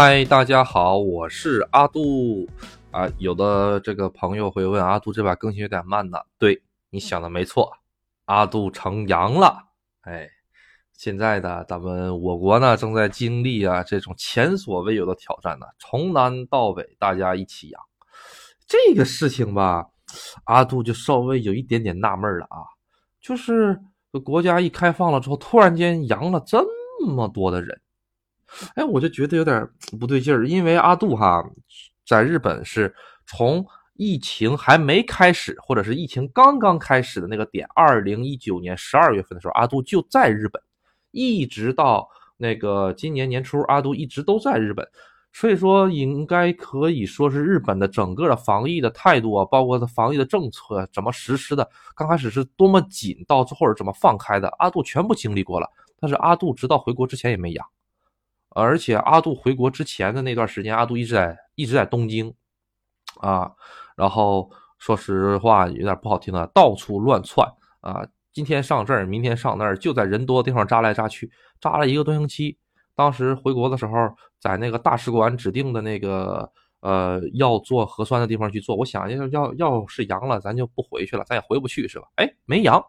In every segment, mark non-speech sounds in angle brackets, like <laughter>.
嗨，大家好，我是阿杜啊。有的这个朋友会问阿杜这把更新有点慢呢。对你想的没错，阿杜成阳了。哎，现在呢咱们我国呢正在经历啊这种前所未有的挑战呢，从南到北大家一起阳。这个事情吧，阿杜就稍微有一点点纳闷了啊，就是国家一开放了之后，突然间阳了这么多的人。哎，我就觉得有点不对劲儿，因为阿杜哈在日本是从疫情还没开始，或者是疫情刚刚开始的那个点，二零一九年十二月份的时候，阿杜就在日本，一直到那个今年年初，阿杜一直都在日本，所以说应该可以说是日本的整个的防疫的态度啊，包括它防疫的政策怎么实施的，刚开始是多么紧，到最后是怎么放开的，阿杜全部经历过了。但是阿杜直到回国之前也没阳。而且阿杜回国之前的那段时间，阿杜一直在一直在东京，啊，然后说实话有点不好听的，到处乱窜啊，今天上这儿，明天上那儿，就在人多的地方扎来扎去，扎了一个多星期。当时回国的时候，在那个大使馆指定的那个呃要做核酸的地方去做。我想要要要是阳了，咱就不回去了，咱也回不去是吧？哎，没阳。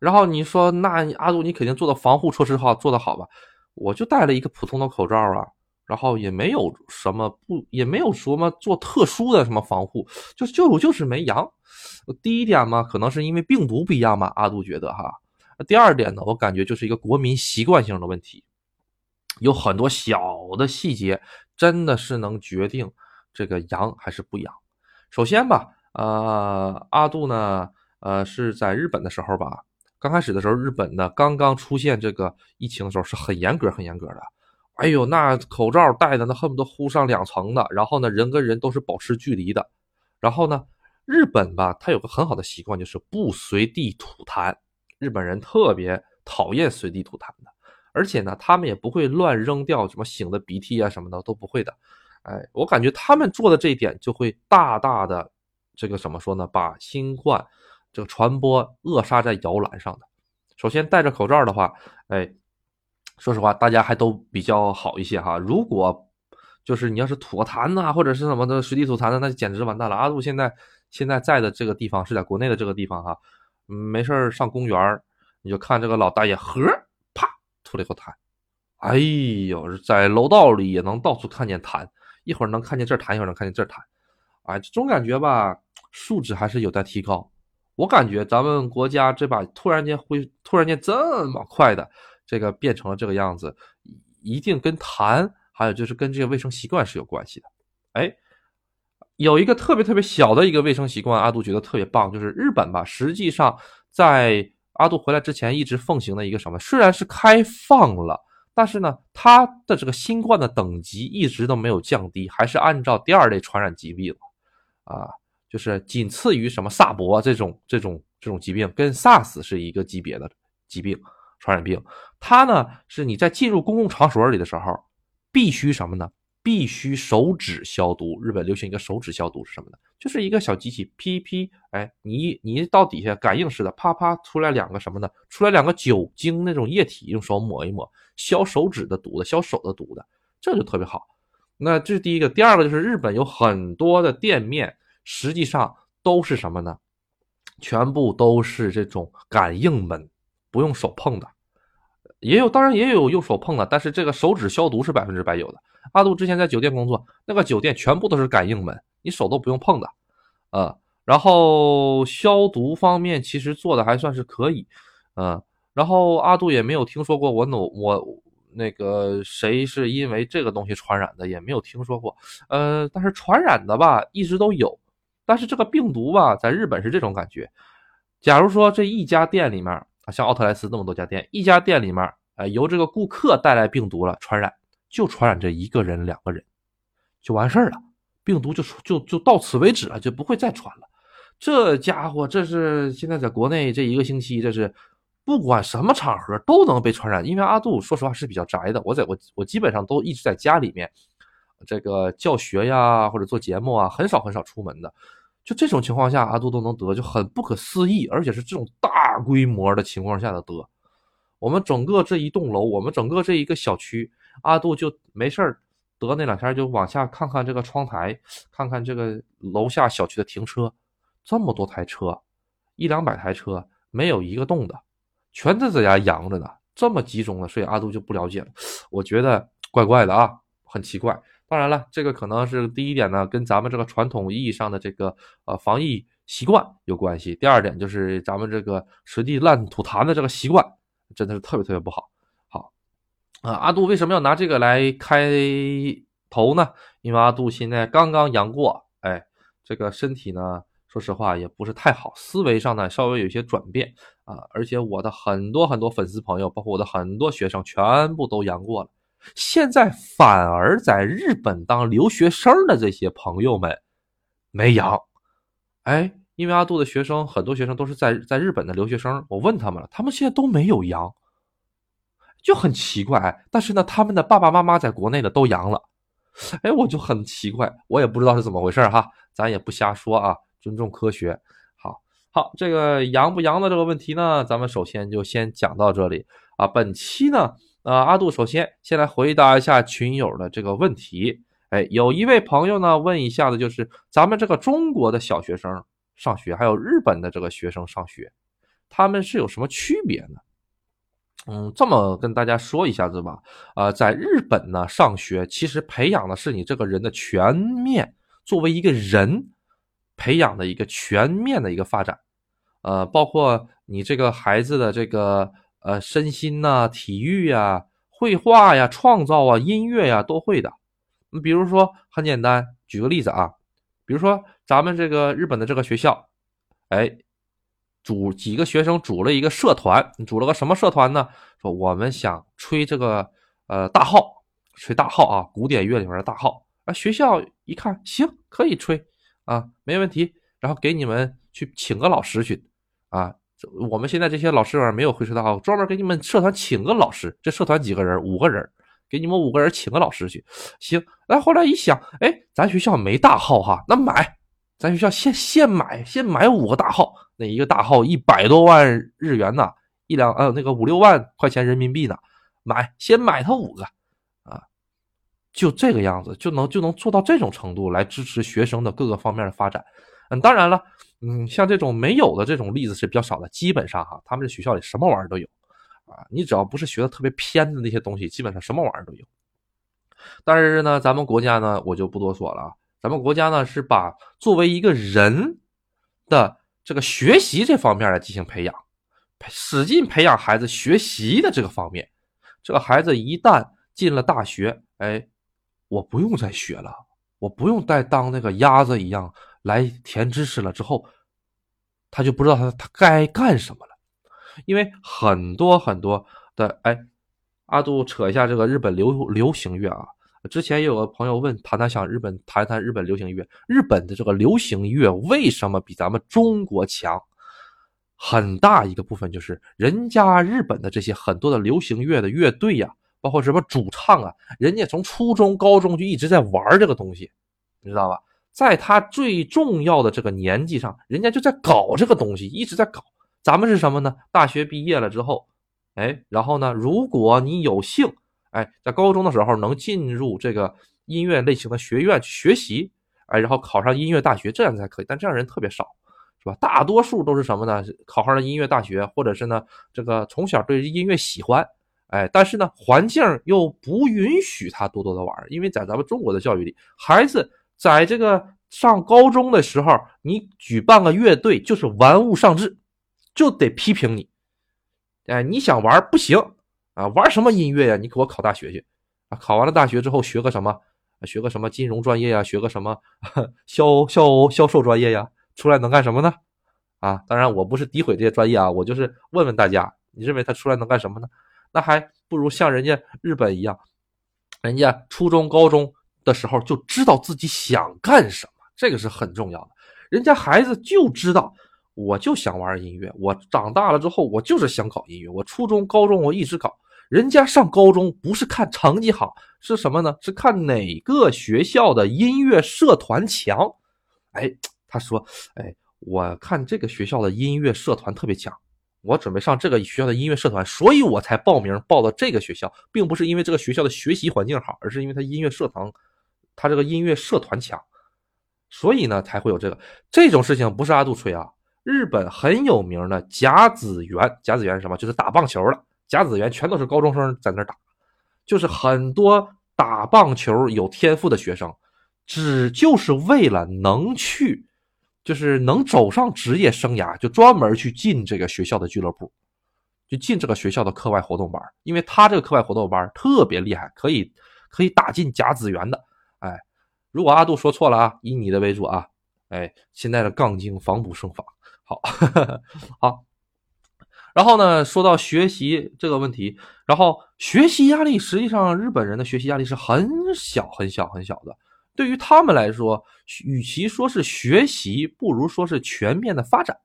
然后你说那阿杜，你肯定做的防护措施好，做的好吧？我就戴了一个普通的口罩啊，然后也没有什么不，也没有什么做特殊的什么防护，就就我就是没阳。第一点嘛，可能是因为病毒不一样嘛，阿杜觉得哈。第二点呢，我感觉就是一个国民习惯性的问题，有很多小的细节真的是能决定这个阳还是不阳。首先吧，呃，阿杜呢，呃，是在日本的时候吧。刚开始的时候，日本呢刚刚出现这个疫情的时候是很严格、很严格的。哎呦，那口罩戴的那恨不得呼上两层的，然后呢，人跟人都是保持距离的。然后呢，日本吧，它有个很好的习惯，就是不随地吐痰。日本人特别讨厌随地吐痰的，而且呢，他们也不会乱扔掉什么醒的鼻涕啊什么的，都不会的。哎，我感觉他们做的这一点就会大大的这个怎么说呢，把新冠。这个传播扼杀在摇篮上的。首先戴着口罩的话，哎，说实话，大家还都比较好一些哈。如果就是你要是吐个痰呐，或者是什么的随地吐痰的，那就简直完蛋了。阿杜现在现在在的这个地方是在国内的这个地方哈，没事上公园你就看这个老大爷呵啪吐了一口痰，哎呦，在楼道里也能到处看见痰，一会儿能看见这痰，一会儿能看见这痰，哎，这种感觉吧，素质还是有待提高。我感觉咱们国家这把突然间会突然间这么快的这个变成了这个样子，一定跟痰还有就是跟这个卫生习惯是有关系的。哎，有一个特别特别小的一个卫生习惯，阿杜觉得特别棒，就是日本吧，实际上在阿杜回来之前一直奉行的一个什么，虽然是开放了，但是呢，它的这个新冠的等级一直都没有降低，还是按照第二类传染疾病啊。就是仅次于什么萨博这种这种这种疾病，跟 SARS 是一个级别的疾病传染病。它呢是你在进入公共场所里的时候，必须什么呢？必须手指消毒。日本流行一个手指消毒是什么呢？就是一个小机器，噼噼，哎，你你到底下感应似的，啪啪出来两个什么呢？出来两个酒精那种液体，用手抹一抹，消手指的毒的，消手的毒的，这就特别好。那这是第一个，第二个就是日本有很多的店面。实际上都是什么呢？全部都是这种感应门，不用手碰的，也有，当然也有用手碰的，但是这个手指消毒是百分之百有的。阿杜之前在酒店工作，那个酒店全部都是感应门，你手都不用碰的，呃，然后消毒方面其实做的还算是可以，嗯，然后阿杜也没有听说过我努我那个谁是因为这个东西传染的，也没有听说过，呃，但是传染的吧，一直都有。但是这个病毒吧，在日本是这种感觉。假如说这一家店里面啊，像奥特莱斯那么多家店，一家店里面，呃，由这个顾客带来病毒了，传染就传染这一个人、两个人，就完事儿了，病毒就就就到此为止了，就不会再传了。这家伙，这是现在在国内这一个星期，这是不管什么场合都能被传染。因为阿杜说实话是比较宅的，我在我我基本上都一直在家里面，这个教学呀或者做节目啊，很少很少出门的。就这种情况下，阿杜都能得，就很不可思议，而且是这种大规模的情况下的得。我们整个这一栋楼，我们整个这一个小区，阿杜就没事儿，得那两天就往下看看这个窗台，看看这个楼下小区的停车，这么多台车，一两百台车，没有一个动的，全都在家养着呢，这么集中的，所以阿杜就不了解了，<sniffs> 我觉得怪怪的啊，很奇怪。当然了，这个可能是第一点呢，跟咱们这个传统意义上的这个呃防疫习惯有关系。第二点就是咱们这个随地乱吐痰的这个习惯，真的是特别特别不好。好啊，阿杜为什么要拿这个来开头呢？因为阿杜现在刚刚阳过，哎，这个身体呢，说实话也不是太好，思维上呢稍微有些转变啊。而且我的很多很多粉丝朋友，包括我的很多学生，全部都阳过了。现在反而在日本当留学生的这些朋友们没阳，哎，因为阿杜的学生很多学生都是在在日本的留学生，我问他们了，他们现在都没有阳，就很奇怪。但是呢，他们的爸爸妈妈在国内的都阳了，哎，我就很奇怪，我也不知道是怎么回事哈，咱也不瞎说啊，尊重科学。好，好，这个阳不阳的这个问题呢，咱们首先就先讲到这里啊。本期呢。呃，阿杜首先先来回答一下群友的这个问题。哎，有一位朋友呢问一下子，就是咱们这个中国的小学生上学，还有日本的这个学生上学，他们是有什么区别呢？嗯，这么跟大家说一下子吧。呃，在日本呢上学，其实培养的是你这个人的全面，作为一个人培养的一个全面的一个发展。呃，包括你这个孩子的这个。呃，身心呐，体育呀，绘画呀，创造啊，音乐呀，都会的。你比如说，很简单，举个例子啊，比如说咱们这个日本的这个学校，哎，组几个学生组了一个社团，组了个什么社团呢？说我们想吹这个呃大号，吹大号啊，古典乐里面的大号啊。学校一看，行，可以吹啊，没问题。然后给你们去请个老师去啊。我们现在这些老师，没有会吹大号，专门给你们社团请个老师。这社团几个人？五个人，给你们五个人请个老师去。行，那后来一想，哎，咱学校没大号哈，那买，咱学校现现买，先买五个大号。那一个大号一百多万日元呢，一两呃那个五六万块钱人民币呢，买，先买它五个啊，就这个样子就能就能做到这种程度来支持学生的各个方面的发展。嗯，当然了。嗯，像这种没有的这种例子是比较少的，基本上哈，他们这学校里什么玩意儿都有，啊，你只要不是学的特别偏的那些东西，基本上什么玩意儿都有。但是呢，咱们国家呢，我就不多说了啊，咱们国家呢是把作为一个人的这个学习这方面来进行培养，使劲培养孩子学习的这个方面。这个孩子一旦进了大学，哎，我不用再学了，我不用再当那个鸭子一样。来填知识了之后，他就不知道他他该干什么了，因为很多很多的哎，阿杜扯一下这个日本流流行乐啊，之前也有个朋友问谈谈想日本谈谈日本流行乐，日本的这个流行乐为什么比咱们中国强？很大一个部分就是人家日本的这些很多的流行乐的乐队呀，包括什么主唱啊，人家从初中高中就一直在玩这个东西，你知道吧？在他最重要的这个年纪上，人家就在搞这个东西，一直在搞。咱们是什么呢？大学毕业了之后，哎，然后呢，如果你有幸，哎，在高中的时候能进入这个音乐类型的学院去学习，哎，然后考上音乐大学，这样才可以。但这样人特别少，是吧？大多数都是什么呢？考上了音乐大学，或者是呢，这个从小对音乐喜欢，哎，但是呢，环境又不允许他多多的玩，因为在咱们中国的教育里，孩子。在这个上高中的时候，你举办个乐队就是玩物丧志，就得批评你。哎，你想玩不行啊？玩什么音乐呀？你给我考大学去啊！考完了大学之后学个什么？学个什么金融专业呀？学个什么 <laughs> 销销销售专业呀？出来能干什么呢？啊，当然我不是诋毁这些专业啊，我就是问问大家，你认为他出来能干什么呢？那还不如像人家日本一样，人家初中、高中。的时候就知道自己想干什么，这个是很重要的。人家孩子就知道，我就想玩音乐。我长大了之后，我就是想搞音乐。我初中、高中我一直搞。人家上高中不是看成绩好，是什么呢？是看哪个学校的音乐社团强。哎，他说，哎，我看这个学校的音乐社团特别强，我准备上这个学校的音乐社团，所以我才报名报的这个学校，并不是因为这个学校的学习环境好，而是因为他音乐社团，他这个音乐社团强，所以呢才会有这个这种事情。不是阿杜吹啊，日本很有名的甲子园，甲子园是什么？就是打棒球的。甲子园全都是高中生在那打，就是很多打棒球有天赋的学生，只就是为了能去。就是能走上职业生涯，就专门去进这个学校的俱乐部，就进这个学校的课外活动班，因为他这个课外活动班特别厉害，可以可以打进甲子园的。如果阿杜说错了啊，以你的为主啊。哎，现在的杠精防不胜防。好，<laughs> 好。然后呢，说到学习这个问题，然后学习压力，实际上日本人的学习压力是很小很小很小的。对于他们来说，与其说是学习，不如说是全面的发展。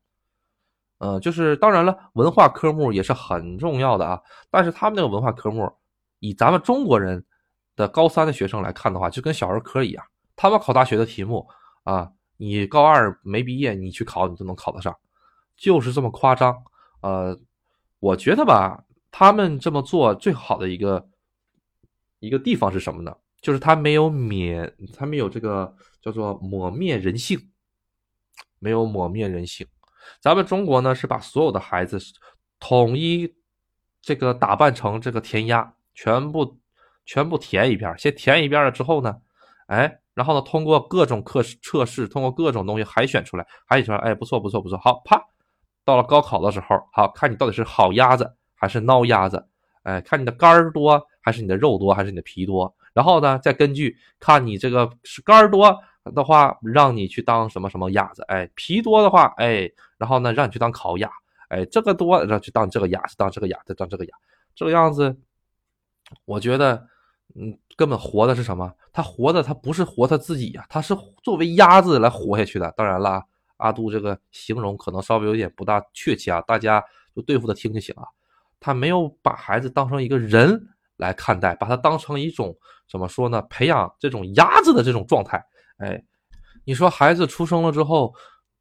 呃，就是当然了，文化科目也是很重要的啊。但是他们那个文化科目，以咱们中国人的高三的学生来看的话，就跟小儿科一样。他们考大学的题目啊，你高二没毕业，你去考，你都能考得上，就是这么夸张。呃，我觉得吧，他们这么做最好的一个一个地方是什么呢？就是他没有免，他没有这个叫做抹灭人性，没有抹灭人性。咱们中国呢是把所有的孩子统一这个打扮成这个填鸭，全部全部填一遍，先填一遍了之后呢，哎，然后呢通过各种测试测试，通过各种东西海选出来，海选出来，哎，不错不错不错，好，啪，到了高考的时候，好看你到底是好鸭子还是孬鸭子，哎，看你的肝儿多还是你的肉多还是你的皮多。然后呢，再根据看你这个是肝儿多的话，让你去当什么什么鸭子，哎，皮多的话，哎，然后呢，让你去当烤鸭，哎，这个多让去当这个鸭子，当这个鸭，再当这个鸭，这个样子，我觉得，嗯，根本活的是什么？他活的他不是活他自己呀，他是作为鸭子来活下去的。当然了，阿杜这个形容可能稍微有点不大确切啊，大家就对付的听就行了。他没有把孩子当成一个人。来看待，把他当成一种怎么说呢？培养这种鸭子的这种状态。哎，你说孩子出生了之后，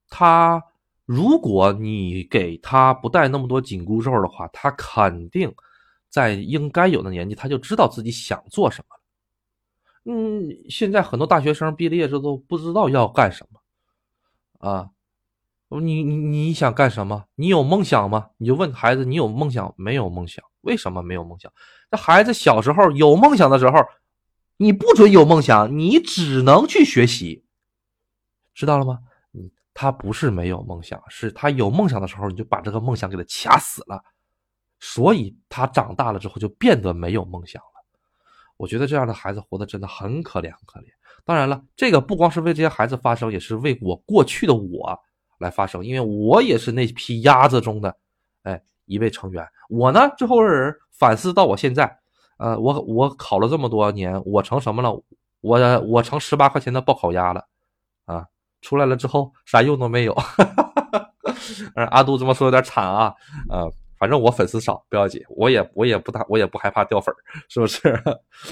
他如果你给他不带那么多紧箍咒的话，他肯定在应该有的年纪，他就知道自己想做什么嗯，现在很多大学生毕了业之后都不知道要干什么啊。你你你想干什么？你有梦想吗？你就问孩子，你有梦想没有梦想？为什么没有梦想？那孩子小时候有梦想的时候，你不准有梦想，你只能去学习，知道了吗？嗯，他不是没有梦想，是他有梦想的时候，你就把这个梦想给他掐死了，所以他长大了之后就变得没有梦想。我觉得这样的孩子活得真的很可怜，很可怜。当然了，这个不光是为这些孩子发声，也是为我过去的我。来发声，因为我也是那批鸭子中的，哎，一位成员。我呢，最后人反思到我现在，呃，我我考了这么多年，我成什么了？我我成十八块钱的报考鸭了，啊，出来了之后啥用都没有。<laughs> 阿杜这么说有点惨啊，呃，反正我粉丝少不要紧，我也我也不大我也不害怕掉粉儿是不是？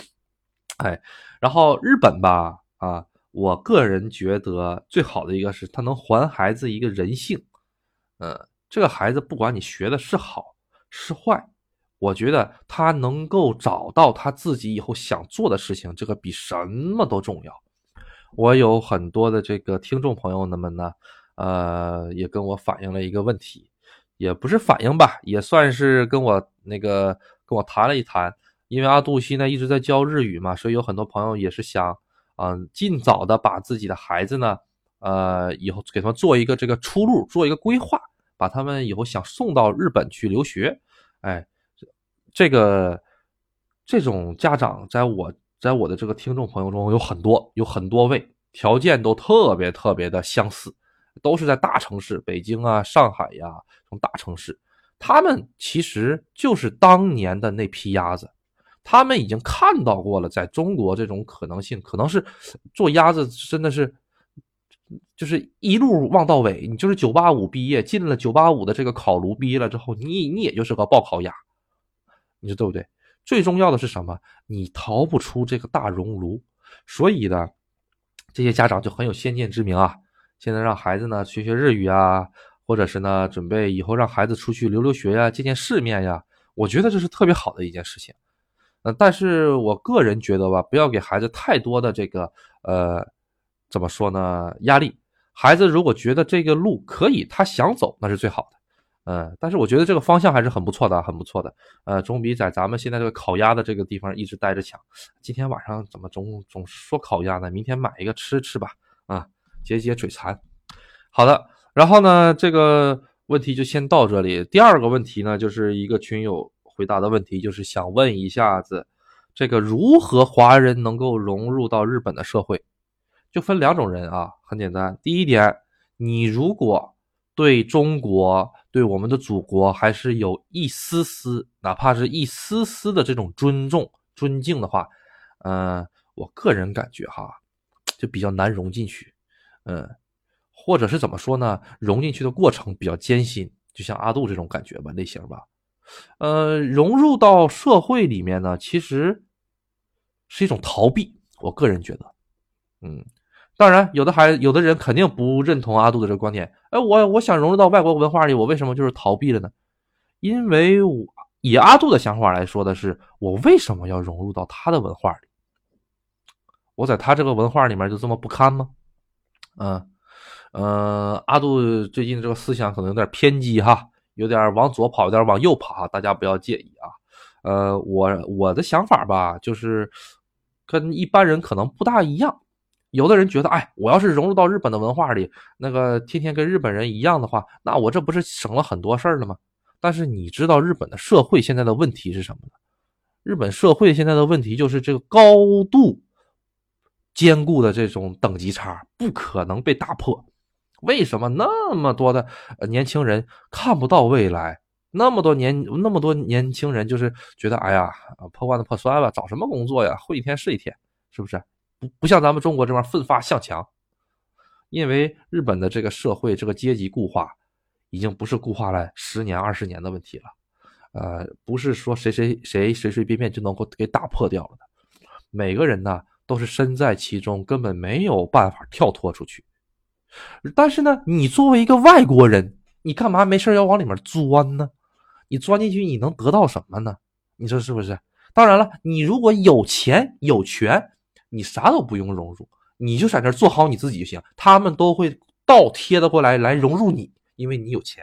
<laughs> 哎，然后日本吧，啊。我个人觉得最好的一个是他能还孩子一个人性，呃，这个孩子不管你学的是好是坏，我觉得他能够找到他自己以后想做的事情，这个比什么都重要。我有很多的这个听众朋友们呢，呃，也跟我反映了一个问题，也不是反映吧，也算是跟我那个跟我谈了一谈，因为阿杜现在一直在教日语嘛，所以有很多朋友也是想。嗯，尽早的把自己的孩子呢，呃，以后给他们做一个这个出路，做一个规划，把他们以后想送到日本去留学，哎，这个这种家长在我在我的这个听众朋友中有很多，有很多位，条件都特别特别的相似，都是在大城市，北京啊、上海呀，这种大城市，他们其实就是当年的那批鸭子。他们已经看到过了，在中国这种可能性，可能是做鸭子真的是，就是一路望到尾。你就是九八五毕业，进了九八五的这个考炉，毕业了之后，你你也就是个报考鸭，你说对不对？最重要的是什么？你逃不出这个大熔炉。所以呢，这些家长就很有先见之明啊，现在让孩子呢学学日语啊，或者是呢准备以后让孩子出去留留学呀、见见世面呀，我觉得这是特别好的一件事情。呃，但是我个人觉得吧，不要给孩子太多的这个呃，怎么说呢？压力。孩子如果觉得这个路可以，他想走，那是最好的。嗯，但是我觉得这个方向还是很不错的，很不错的。呃，总比在咱们现在这个烤鸭的这个地方一直待着强。今天晚上怎么总总说烤鸭呢？明天买一个吃吃吧，啊，解解嘴馋。好的，然后呢，这个问题就先到这里。第二个问题呢，就是一个群友回答的问题，就是想问一下子，这个如何华人能够融入到日本的社会？就分两种人啊，很简单。第一点，你如果对中国、对我们的祖国还是有一丝丝，哪怕是一丝丝的这种尊重、尊敬的话，嗯，我个人感觉哈，就比较难融进去，嗯，或者是怎么说呢？融进去的过程比较艰辛，就像阿杜这种感觉吧，类型吧。呃，融入到社会里面呢，其实是一种逃避，我个人觉得，嗯。当然，有的孩有的人肯定不认同阿杜的这个观点。哎，我我想融入到外国文化里，我为什么就是逃避了呢？因为我以阿杜的想法来说的是，我为什么要融入到他的文化里？我在他这个文化里面就这么不堪吗？嗯，呃，阿杜最近这个思想可能有点偏激哈，有点往左跑，有点往右跑哈，大家不要介意啊。呃，我我的想法吧，就是跟一般人可能不大一样。有的人觉得，哎，我要是融入到日本的文化里，那个天天跟日本人一样的话，那我这不是省了很多事儿了吗？但是你知道日本的社会现在的问题是什么呢？日本社会现在的问题就是这个高度坚固的这种等级差不可能被打破。为什么那么多的年轻人看不到未来？那么多年那么多年轻人就是觉得，哎呀，破罐子破摔吧，找什么工作呀？混一天是一天，是不是？不不像咱们中国这边奋发向强，因为日本的这个社会这个阶级固化，已经不是固化了十年二十年的问题了，呃，不是说谁谁谁随随便便就能够给打破掉了的，每个人呢都是身在其中，根本没有办法跳脱出去。但是呢，你作为一个外国人，你干嘛没事要往里面钻呢？你钻进去你能得到什么呢？你说是不是？当然了，你如果有钱有权。你啥都不用融入，你就在那做好你自己就行。他们都会倒贴的过来来融入你，因为你有钱，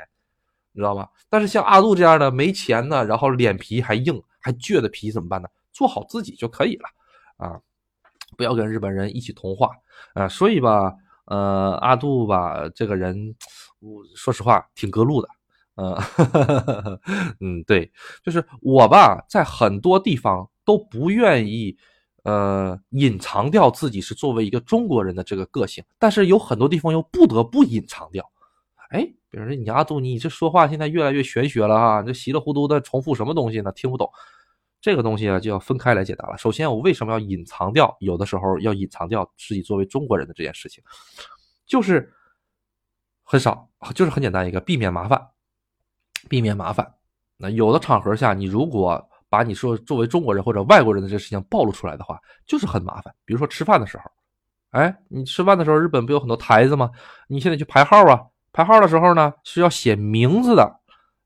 你知道吧？但是像阿杜这样的没钱呢，然后脸皮还硬还倔的皮怎么办呢？做好自己就可以了啊！不要跟日本人一起同化啊！所以吧，呃，阿杜吧这个人，我说实话挺隔路的，嗯 <laughs> 嗯，对，就是我吧，在很多地方都不愿意。呃，隐藏掉自己是作为一个中国人的这个个性，但是有很多地方又不得不隐藏掉。哎，比如说你阿杜，你这说话现在越来越玄学了啊，这稀里糊涂的重复什么东西呢？听不懂。这个东西啊，就要分开来解答了。首先，我为什么要隐藏掉？有的时候要隐藏掉自己作为中国人的这件事情，就是很少，就是很简单一个，避免麻烦，避免麻烦。那有的场合下，你如果。把你说作为中国人或者外国人的这个事情暴露出来的话，就是很麻烦。比如说吃饭的时候，哎，你吃饭的时候，日本不有很多台子吗？你现在去排号啊，排号的时候呢是要写名字的。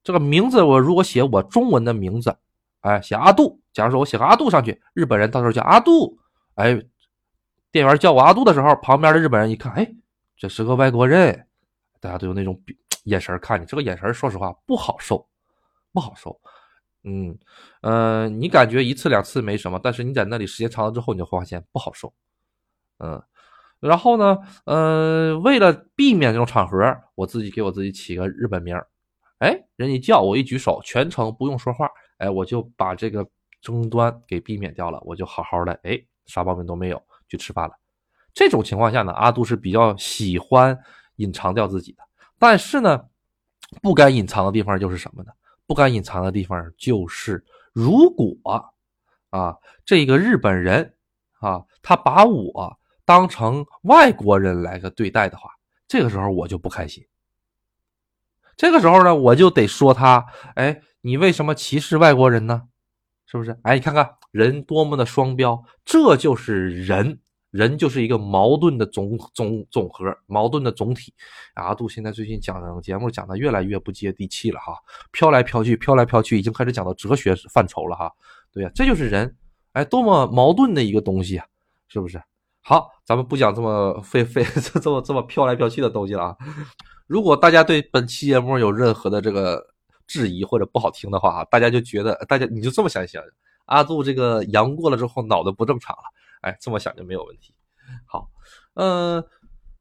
这个名字我如果写我中文的名字，哎，写阿杜。假如说我写个阿杜上去，日本人到时候叫阿杜，哎，店员叫我阿杜的时候，旁边的日本人一看，哎，这是个外国人，大家都有那种眼神看你。这个眼神说实话不好受，不好受。嗯，呃，你感觉一次两次没什么，但是你在那里时间长了之后，你就会发现不好受。嗯，然后呢，呃，为了避免这种场合，我自己给我自己起个日本名儿。哎，人一叫我一举手，全程不用说话，哎，我就把这个争端给避免掉了，我就好好的，哎，啥毛病都没有去吃饭了。这种情况下呢，阿杜是比较喜欢隐藏掉自己的，但是呢，不该隐藏的地方就是什么呢？不敢隐藏的地方就是，如果啊，这个日本人啊，他把我当成外国人来个对待的话，这个时候我就不开心。这个时候呢，我就得说他，哎，你为什么歧视外国人呢？是不是？哎，你看看人多么的双标，这就是人，人就是一个矛盾的总总总和，矛盾的总体。阿杜现在最近讲节目讲的越来越不接地气了哈，飘来飘去，飘来飘去，已经开始讲到哲学范畴了哈。对呀，这就是人，哎，多么矛盾的一个东西啊，是不是？好，咱们不讲这么费费这这么这么飘来飘去的东西了啊。如果大家对本期节目有任何的这个质疑或者不好听的话啊，大家就觉得大家你就这么想想。阿杜这个阳过了之后脑子不正常了，哎，这么想就没有问题。好，嗯，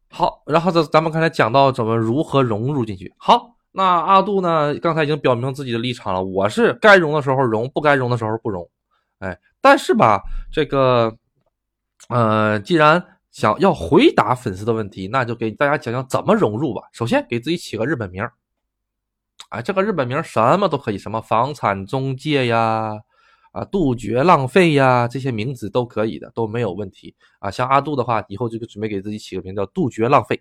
好，然后咱咱们刚才讲到怎么如何融入进去。好，那阿杜呢，刚才已经表明自己的立场了，我是该融的时候融，不该融的时候不融。哎，但是吧，这个，呃，既然想要回答粉丝的问题，那就给大家讲讲怎么融入吧。首先给自己起个日本名儿哎，这个日本名什么都可以，什么房产中介呀。啊，杜绝浪费呀，这些名字都可以的，都没有问题啊。像阿杜的话，以后就准备给自己起个名叫“杜绝浪费”。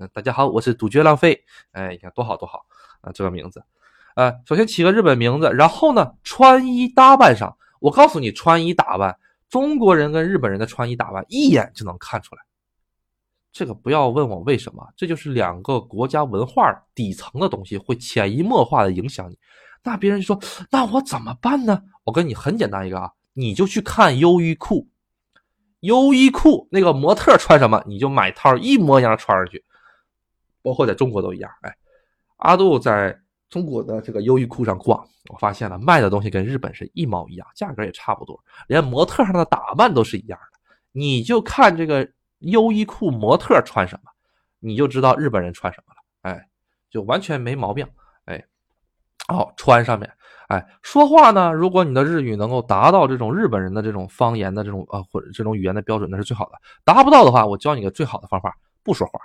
嗯，大家好，我是杜绝浪费。哎，你看多好多好啊，这个名字。呃，首先起个日本名字，然后呢，穿衣打扮上，我告诉你，穿衣打扮，中国人跟日本人的穿衣打扮一眼就能看出来。这个不要问我为什么，这就是两个国家文化底层的东西会潜移默化的影响你。那别人就说：“那我怎么办呢？”我跟你很简单一个啊，你就去看优衣库，优衣库那个模特穿什么，你就买套一模一样穿上去。包括在中国都一样。哎，阿杜在中国的这个优衣库上逛，我发现了卖的东西跟日本是一毛一样，价格也差不多，连模特上的打扮都是一样的。你就看这个优衣库模特穿什么，你就知道日本人穿什么了。哎，就完全没毛病。哎哦，穿上面，哎，说话呢？如果你的日语能够达到这种日本人的这种方言的这种呃或者这种语言的标准，那是最好的。达不到的话，我教你个最好的方法：不说话，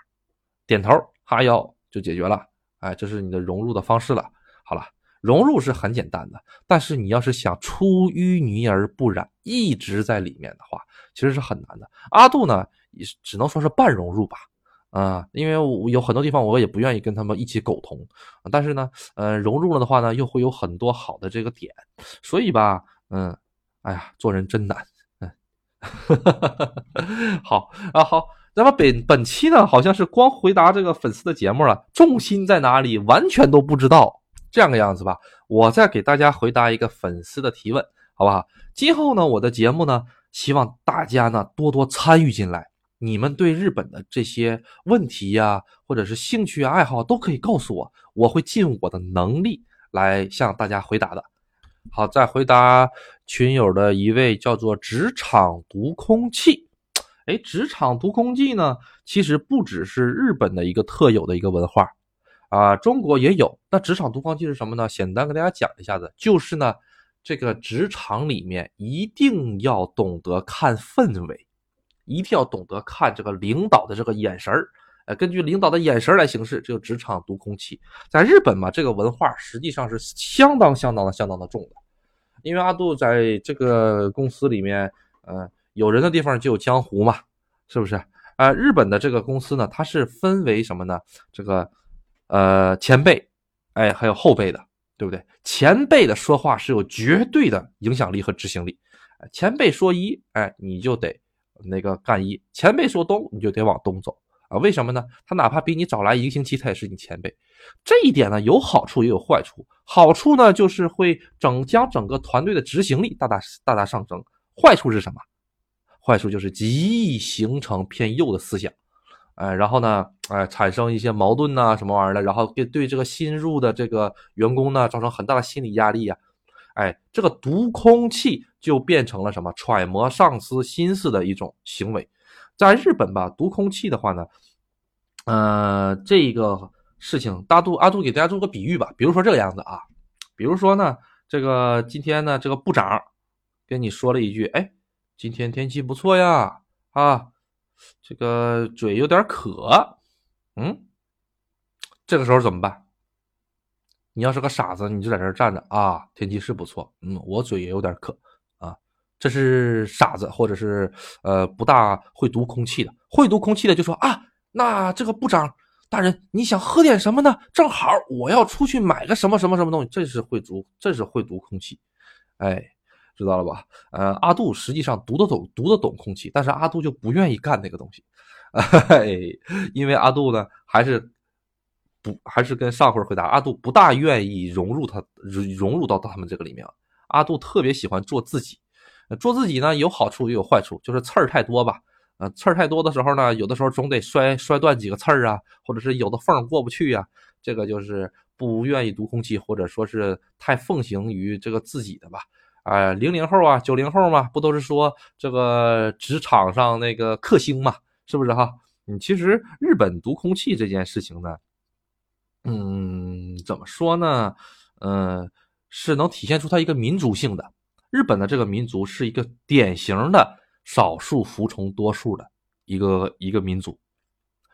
点头哈腰就解决了。哎，这是你的融入的方式了。好了，融入是很简单的，但是你要是想出淤泥而不染，一直在里面的话，其实是很难的。阿杜呢，也只能说是半融入吧。啊，因为我有很多地方我也不愿意跟他们一起苟同，但是呢，呃，融入了的话呢，又会有很多好的这个点，所以吧，嗯，哎呀，做人真难，<laughs> 嗯，好啊，好，那么本本期呢，好像是光回答这个粉丝的节目了，重心在哪里，完全都不知道，这样个样子吧，我再给大家回答一个粉丝的提问，好不好？今后呢，我的节目呢，希望大家呢多多参与进来。你们对日本的这些问题呀，或者是兴趣爱好，都可以告诉我，我会尽我的能力来向大家回答的。好，再回答群友的一位叫做“职场读空气”。哎，职场读空气呢，其实不只是日本的一个特有的一个文化啊，中国也有。那职场读空气是什么呢？简单跟大家讲一下子，就是呢，这个职场里面一定要懂得看氛围。一定要懂得看这个领导的这个眼神儿，呃，根据领导的眼神来行事，这就职场读空气。在日本嘛，这个文化实际上是相当相当的相当的重的。因为阿杜在这个公司里面，呃，有人的地方就有江湖嘛，是不是？啊，日本的这个公司呢，它是分为什么呢？这个，呃，前辈，哎，还有后辈的，对不对？前辈的说话是有绝对的影响力和执行力，前辈说一，哎，你就得。那个干一前辈说东，你就得往东走啊？为什么呢？他哪怕比你早来一个星期，他也是你前辈。这一点呢，有好处也有坏处。好处呢，就是会整将整个团队的执行力大大大大上升。坏处是什么？坏处就是极易形成偏右的思想，哎，然后呢，哎，产生一些矛盾呐，什么玩意儿的，然后给对这个新入的这个员工呢，造成很大的心理压力呀。哎，这个读空气就变成了什么？揣摩上司心思的一种行为。在日本吧，读空气的话呢，呃，这个事情，大杜阿杜给大家做个比喻吧。比如说这个样子啊，比如说呢，这个今天呢，这个部长跟你说了一句：“哎，今天天气不错呀，啊，这个嘴有点渴。”嗯，这个时候怎么办？你要是个傻子，你就在这站着啊！天气是不错，嗯，我嘴也有点渴。这是傻子，或者是呃不大会读空气的。会读空气的就说啊，那这个部长大人，你想喝点什么呢？正好我要出去买个什么什么什么东西。这是会读，这是会读空气。哎，知道了吧？呃，阿杜实际上读得懂，读得懂空气，但是阿杜就不愿意干那个东西，<laughs> 因为阿杜呢，还是不还是跟上回回答，阿杜不大愿意融入他融入到他们这个里面。阿杜特别喜欢做自己，做自己呢有好处也有坏处，就是刺儿太多吧。呃，刺儿太多的时候呢，有的时候总得摔摔断几个刺儿啊，或者是有的缝过不去呀，这个就是不愿意读空气，或者说是太奉行于这个自己的吧。啊，零零后啊，九零后嘛，不都是说这个职场上那个克星嘛，是不是哈？嗯，其实日本读空气这件事情呢，嗯，怎么说呢？嗯，是能体现出它一个民族性的。日本的这个民族是一个典型的。少数服从多数的一个一个民族，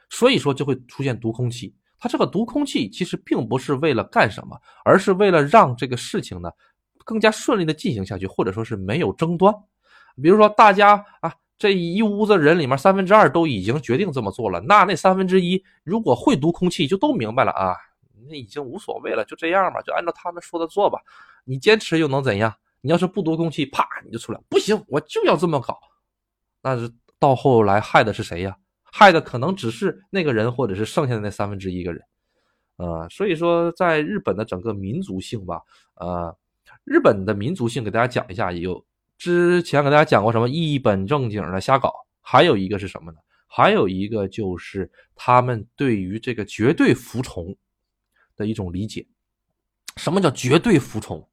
所以说就会出现读空气。他这个读空气其实并不是为了干什么，而是为了让这个事情呢更加顺利的进行下去，或者说是没有争端。比如说大家啊这一屋子人里面三分之二都已经决定这么做了，那那三分之一如果会读空气就都明白了啊，那已经无所谓了，就这样吧，就按照他们说的做吧。你坚持又能怎样？你要是不读空气，啪你就出来，不行，我就要这么搞。那是到后来害的是谁呀？害的可能只是那个人，或者是剩下的那三分之一个人。呃，所以说在日本的整个民族性吧，呃，日本的民族性给大家讲一下，有之前给大家讲过什么一本正经的瞎搞，还有一个是什么呢？还有一个就是他们对于这个绝对服从的一种理解。什么叫绝对服从？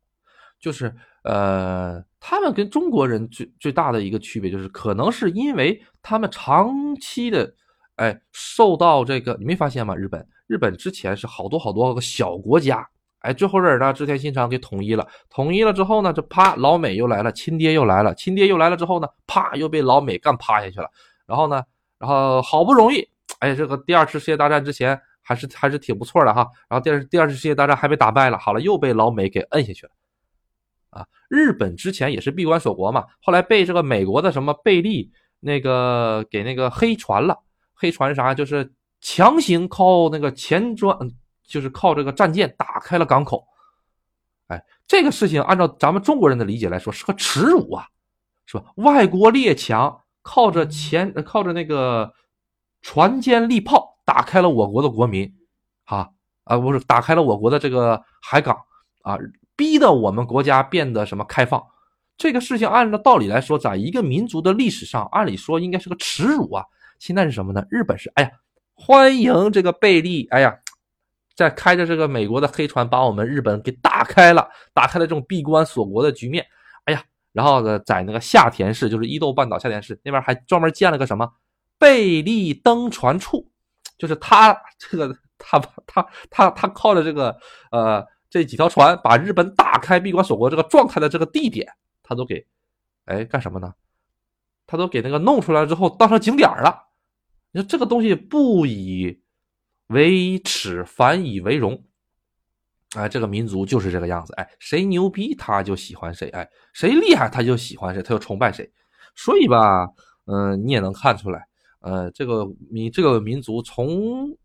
就是呃。他们跟中国人最最大的一个区别，就是可能是因为他们长期的，哎，受到这个，你没发现吗？日本，日本之前是好多好多个小国家，哎，最后这儿呢，织田信长给统一了，统一了之后呢，这啪，老美又来了，亲爹又来了，亲爹又来了之后呢，啪，又被老美干趴下去了。然后呢，然后好不容易，哎，这个第二次世界大战之前还是还是挺不错的哈。然后第二第二次世界大战还被打败了，好了，又被老美给摁下去了。啊，日本之前也是闭关锁国嘛，后来被这个美国的什么贝利那个给那个黑船了，黑船啥就是强行靠那个前装，就是靠这个战舰打开了港口。哎，这个事情按照咱们中国人的理解来说是个耻辱啊，是吧？外国列强靠着前靠着那个船坚利炮打开了我国的国民，哈啊不是打开了我国的这个海港啊。逼得我们国家变得什么开放，这个事情按照道理来说，在一个民族的历史上，按理说应该是个耻辱啊。现在是什么呢？日本是，哎呀，欢迎这个贝利，哎呀，在开着这个美国的黑船把我们日本给打开了，打开了这种闭关锁国的局面。哎呀，然后呢，在那个下田市，就是伊豆半岛下田市那边还专门建了个什么贝利登船处，就是他这个他他他他靠着这个呃。这几条船把日本打开闭关锁国这个状态的这个地点，他都给，哎，干什么呢？他都给那个弄出来之后当成景点了。你说这个东西不以为耻，反以为荣。哎，这个民族就是这个样子。哎，谁牛逼他就喜欢谁，哎，谁厉害他就喜欢谁，他就崇拜谁。所以吧，嗯，你也能看出来，呃，这个民这个民族从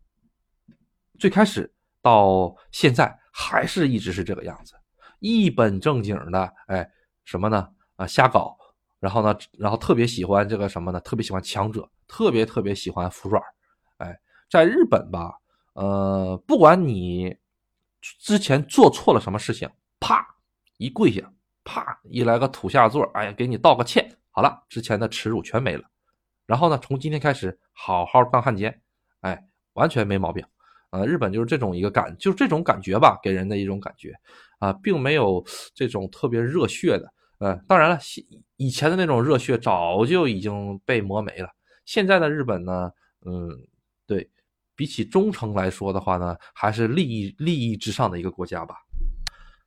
最开始到现在。还是一直是这个样子，一本正经的，哎，什么呢？啊，瞎搞，然后呢，然后特别喜欢这个什么呢？特别喜欢强者，特别特别喜欢服软，哎，在日本吧，呃，不管你之前做错了什么事情，啪一跪下，啪一来个土下座，哎，给你道个歉，好了，之前的耻辱全没了，然后呢，从今天开始好好当汉奸，哎，完全没毛病。啊，日本就是这种一个感，就是这种感觉吧，给人的一种感觉，啊，并没有这种特别热血的。呃，当然了，以前的那种热血早就已经被磨没了。现在的日本呢，嗯，对比起忠诚来说的话呢，还是利益利益之上的一个国家吧。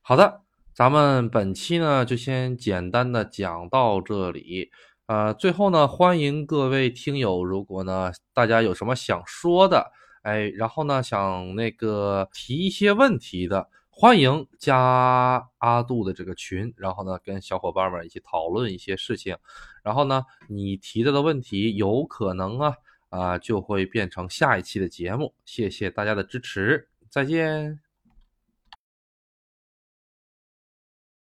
好的，咱们本期呢就先简单的讲到这里。呃，最后呢，欢迎各位听友，如果呢大家有什么想说的。哎，然后呢，想那个提一些问题的，欢迎加阿杜的这个群，然后呢，跟小伙伴们一起讨论一些事情。然后呢，你提到的问题有可能啊啊就会变成下一期的节目。谢谢大家的支持，再见。